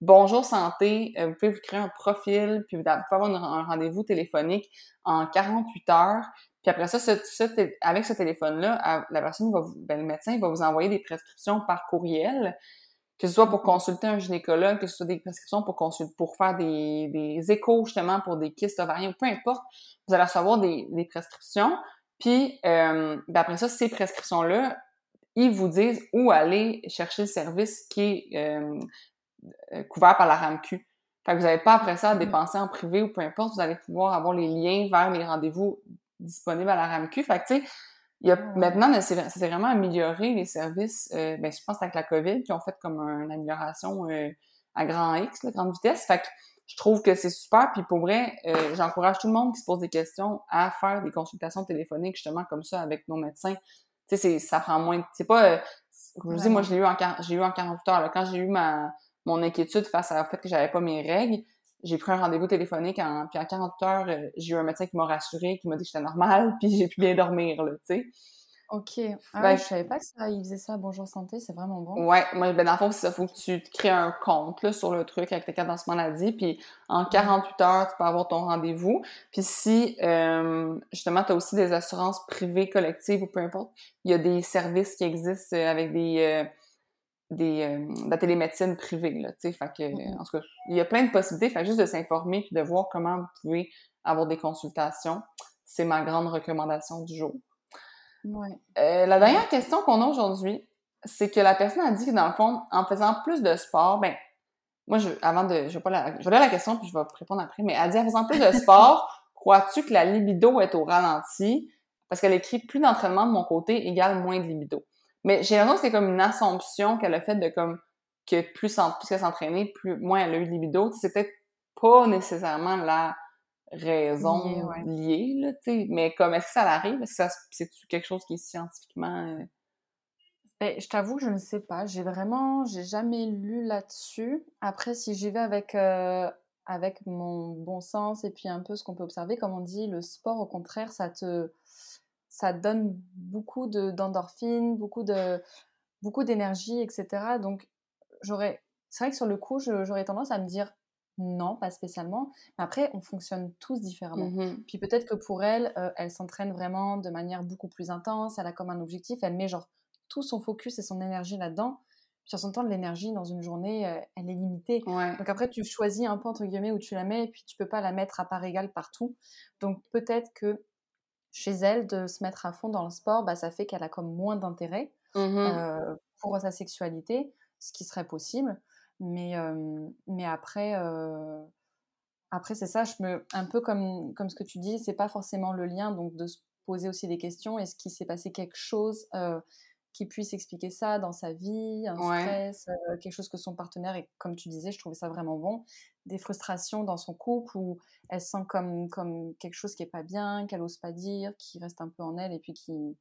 Bonjour Santé, vous pouvez vous créer un profil, puis vous pouvez avoir un rendez-vous téléphonique en 48 heures. Puis après ça, avec ce téléphone-là, la personne va ben, le médecin va vous envoyer des prescriptions par courriel, que ce soit pour consulter un gynécologue, que ce soit des prescriptions pour consulter, pour faire des, des échos justement pour des kystes ovariens, peu importe, vous allez recevoir des, des prescriptions. Puis euh, ben après ça, ces prescriptions-là, ils vous disent où aller chercher le service qui est euh, euh, couvert par la RAMQ. Fait que vous n'avez pas après ça à mm. dépenser en privé ou peu importe, vous allez pouvoir avoir les liens vers les rendez-vous disponible à la RAMQ. Fait que, tu sais, il y a, maintenant, ça s'est vraiment amélioré, les services, euh, ben, je pense avec la COVID, qui ont fait comme une amélioration euh, à grand X, la grande vitesse. Fait que je trouve que c'est super. Puis pour vrai, euh, j'encourage tout le monde qui se pose des questions à faire des consultations téléphoniques, justement, comme ça, avec nos médecins. Tu sais, ça prend moins... C'est pas... comme je dis, moi, je l'ai eu en, j'ai eu en 48 heures. Quand j'ai eu ma, mon inquiétude face au fait que j'avais pas mes règles, j'ai pris un rendez-vous téléphonique, en, puis en 48 heures, euh, j'ai eu un médecin qui m'a rassuré, qui m'a dit que j'étais normale, puis j'ai pu bien dormir, là, tu sais. OK. Ah, je savais pas que ça, il faisait ça à Bonjour Santé, c'est vraiment bon. Ouais, moi, ben, dans le fond, ça, faut que tu te crées un compte, là, sur le truc avec tes cadences maladie, puis en 48 heures, tu peux avoir ton rendez-vous. Puis si, euh, justement, tu as aussi des assurances privées, collectives, ou peu importe, il y a des services qui existent euh, avec des des, euh, de la télémédecine privée, là, tu sais, fait que, mm-hmm. en tout cas, il y a plein de possibilités, fait juste de s'informer puis de voir comment vous pouvez avoir des consultations, c'est ma grande recommandation du jour. Ouais. Euh, la dernière question qu'on a aujourd'hui, c'est que la personne a dit que, dans le fond, en faisant plus de sport, ben, moi, je, avant de, je vais pas la, je vais la question puis je vais répondre après, mais elle dit en faisant plus de sport, crois-tu que la libido est au ralenti? Parce qu'elle écrit plus d'entraînement de mon côté égale moins de libido. Mais j'ai l'impression que c'est comme une assumption qu'elle a faite de comme que plus, plus elle s'entraînait, plus moins elle a eu de libido. C'est peut-être pas nécessairement la raison liée, là, tu sais. Mais comme, est-ce que ça arrive? Est-ce que c'est quelque chose qui est scientifiquement... Euh? Ben, je t'avoue, je ne sais pas. J'ai vraiment, j'ai jamais lu là-dessus. Après, si j'y vais avec, euh, avec mon bon sens et puis un peu ce qu'on peut observer, comme on dit, le sport, au contraire, ça te, ça donne beaucoup d'endorphines, beaucoup de beaucoup d'énergie, etc. Donc, j'aurais, c'est vrai que sur le coup, j'aurais tendance à me dire non, pas spécialement. Mais après, on fonctionne tous différemment. Mmh Puis peut-être que pour elle, euh, elle s'entraîne vraiment de manière beaucoup plus intense. Elle a comme un objectif. Elle met genre tout son focus et son énergie là-dedans. Puis en son temps, l'énergie dans une journée, euh, elle est limitée. Donc après, tu choisis un peu entre guillemets où tu la mets et puis tu peux pas la mettre à part égale partout. Donc peut-être que chez elle de se mettre à fond dans le sport, bah, ça fait qu'elle a comme moins d'intérêt mmh pour sa sexualité, ce qui serait possible. Mais, mais après, après c'est ça, je me, un peu comme, comme ce que tu dis, c'est pas forcément le lien, donc de se poser aussi des questions. Est-ce qu'il s'est passé quelque chose qui puisse expliquer ça dans sa vie, un stress, quelque chose que son partenaire, et comme tu disais, je trouvais ça vraiment bon, des frustrations dans son couple où elle sent comme, comme quelque chose qui est pas bien, qu'elle ose pas dire, qui reste un peu en elle et puis qui,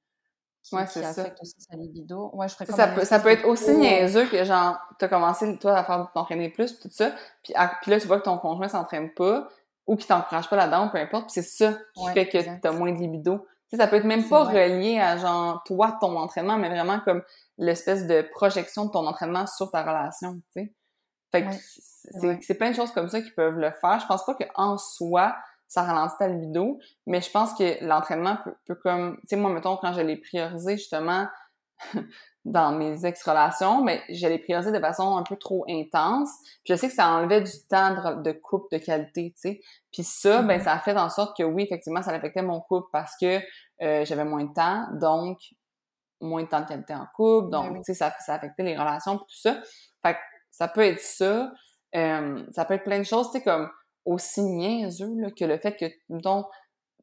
qui, affecte aussi sa libido. Ouais, je ferais ça, peut, ça peut être aussi niaiseux que genre, t'as commencé toi à faire t'entraîner plus, tout ça, puis, puis là tu vois que ton conjoint s'entraîne pas, ou qui t'encouragent pas là-dedans, peu importe. c'est ça qui fait que tu as moins de libido. Ça peut être même pas relié à genre toi, ton entraînement, mais vraiment comme l'espèce de projection de ton entraînement sur ta relation, tu sais. Fait que c'est plein de choses comme ça qui peuvent le faire. Je pense pas qu'en soi, ça ralentit ta libido, mais je pense que l'entraînement peut, peut, comme... Tu sais, moi, mettons, quand je l'ai priorisé, justement, dans mes ex-relations, mais je l'ai priorisé de façon un peu trop intense. Puis je sais que ça enlevait du temps de, couple de qualité, tu sais. Puis ça, ben, mm-hmm. ça a fait en sorte que oui, effectivement, ça affectait mon couple parce que euh, j'avais moins de temps, donc moins de temps de qualité en couple, donc, ben tu sais, ça, ça affectait les relations, tout ça. Fait que ça peut être ça. Euh, ça peut être plein de choses, tu sais, comme aussi niaiseux là, que le fait que, donc,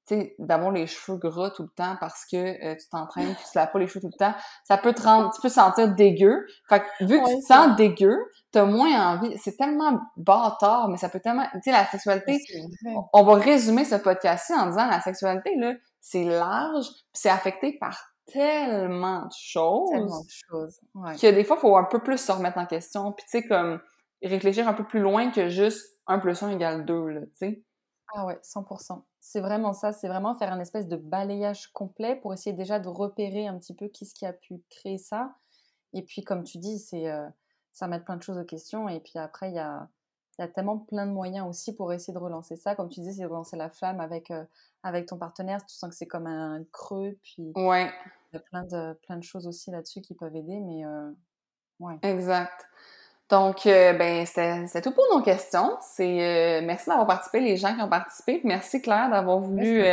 sais, d'avoir les cheveux gras tout le temps parce que euh, tu t'entraînes, tu te laves pas les cheveux tout le temps, ça peut te rendre, tu peux sentir dégueu. Fait que, vu que tu te sens dégueu, t'as moins envie. C'est tellement bâtard, mais ça peut tellement, tu sais, la sexualité, on, va résumer ce podcast-ci en disant la sexualité, là, c'est large, c'est affecté par tellement de choses. Tellement de choses. Ouais. Que des fois, il faut un peu plus se remettre en question. Puis, tu sais, comme réfléchir un peu plus loin que juste 1 plus 1 égale 2, là, tu sais. Ah ouais, 100%. C'est vraiment ça. C'est vraiment faire un espèce de balayage complet pour essayer déjà de repérer un petit peu qui ce qui a pu créer ça. Et puis, comme tu dis, c'est euh, ça met plein de choses aux questions. Et puis après, il y a, y a tellement plein de moyens aussi pour essayer de relancer ça. Comme tu disais, c'est de relancer la flamme avec, euh, avec ton partenaire. Tu sens que c'est comme un creux. Puis ouais. il y a plein de, plein de choses aussi là-dessus qui peuvent aider. Mais euh, ouais. Exact. Donc, euh, ben, c'est tout pour nos questions. C'est merci d'avoir participé, les gens qui ont participé. Merci Claire d'avoir voulu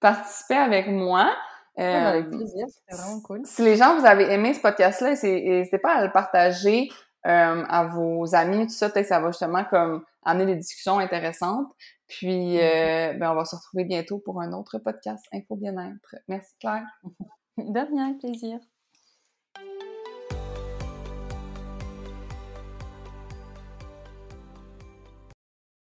participer avec moi. avec plaisir, c'était vraiment cool. Si les gens vous avez aimé ce podcast-là, n'hésitez pas à le partager. Euh, à vos amis, tout ça, peut-être que ça va justement comme amener des discussions intéressantes. Puis, euh, ben, on va se retrouver bientôt pour un autre podcast Info Bien-être. Merci Claire. De rien, plaisir.